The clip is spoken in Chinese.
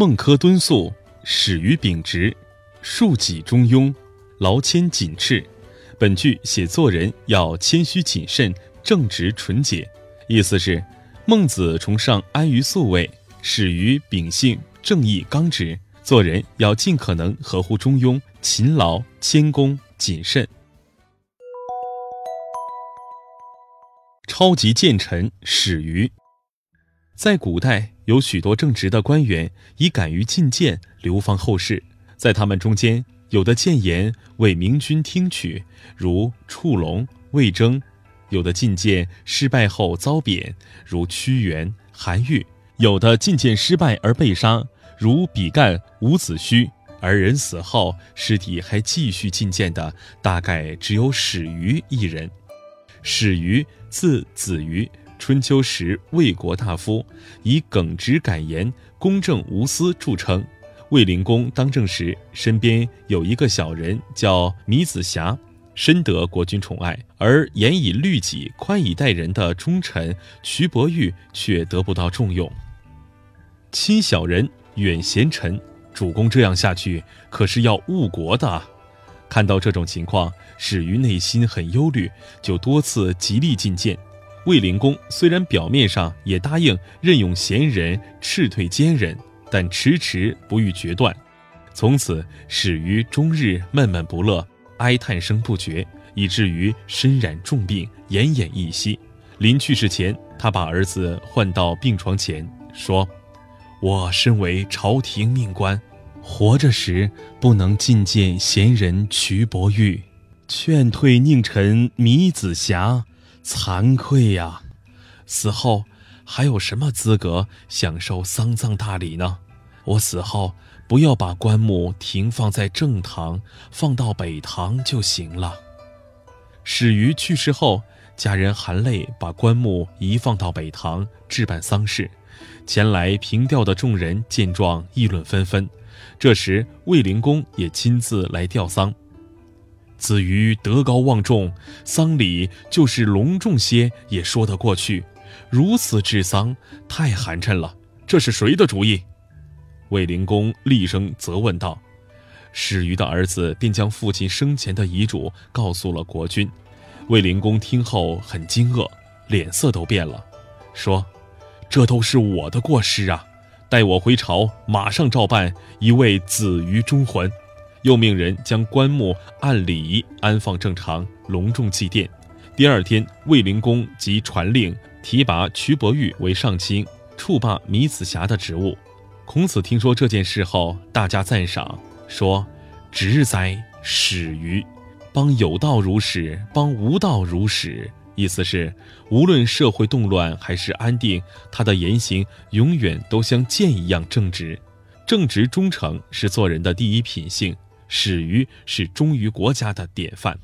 孟轲敦肃，始于秉直，庶己中庸，劳谦谨斥。本句写作人要谦虚谨慎、正直纯洁，意思是孟子崇尚安于素位，始于秉性正义刚直，做人要尽可能合乎中庸、勤劳、谦恭、谨慎。超级谏臣始于，在古代有许多正直的官员，以敢于进谏流芳后世。在他们中间，有的谏言为明君听取，如触龙、魏征；有的进谏失败后遭贬，如屈原、韩愈；有的进谏失败而被杀，如比干、伍子胥。而人死后，尸体还继续进谏的，大概只有史于一人。史于字子瑜，春秋时魏国大夫，以耿直敢言、公正无私著称。卫灵公当政时，身边有一个小人叫米子瑕，深得国君宠爱。而严以律己、宽以待人的忠臣徐伯玉却得不到重用。亲小人，远贤臣，主公这样下去，可是要误国的。看到这种情况，史于内心很忧虑，就多次极力进谏。卫灵公虽然表面上也答应任用贤人，斥退奸人，但迟迟不予决断。从此，始于终日闷闷不乐，哀叹声不绝，以至于身染重病，奄奄一息。临去世前，他把儿子唤到病床前，说：“我身为朝廷命官。”活着时不能觐见贤人瞿伯玉，劝退佞臣米子瑕，惭愧呀！死后还有什么资格享受丧葬大礼呢？我死后不要把棺木停放在正堂，放到北堂就行了。始于去世后，家人含泪把棺木移放到北堂，置办丧事。前来凭吊的众人见状，议论纷纷。这时，卫灵公也亲自来吊丧。子瑜德高望重，丧礼就是隆重些也说得过去。如此治丧，太寒碜了。这是谁的主意？卫灵公厉声责问道。史瑜的儿子便将父亲生前的遗嘱告诉了国君。卫灵公听后很惊愕，脸色都变了，说：“这都是我的过失啊！”待我回朝，马上照办，以慰子瑜忠魂。又命人将棺木按礼仪安放正常，隆重祭奠。第二天，卫灵公即传令提拔瞿伯玉为上卿，处罢米子瑕的职务。孔子听说这件事后，大加赞赏，说：“直哉，始于，邦有道如始，邦无道如始。”意思是，无论社会动乱还是安定，他的言行永远都像剑一样正直。正直忠诚是做人的第一品性，始于是忠于国家的典范。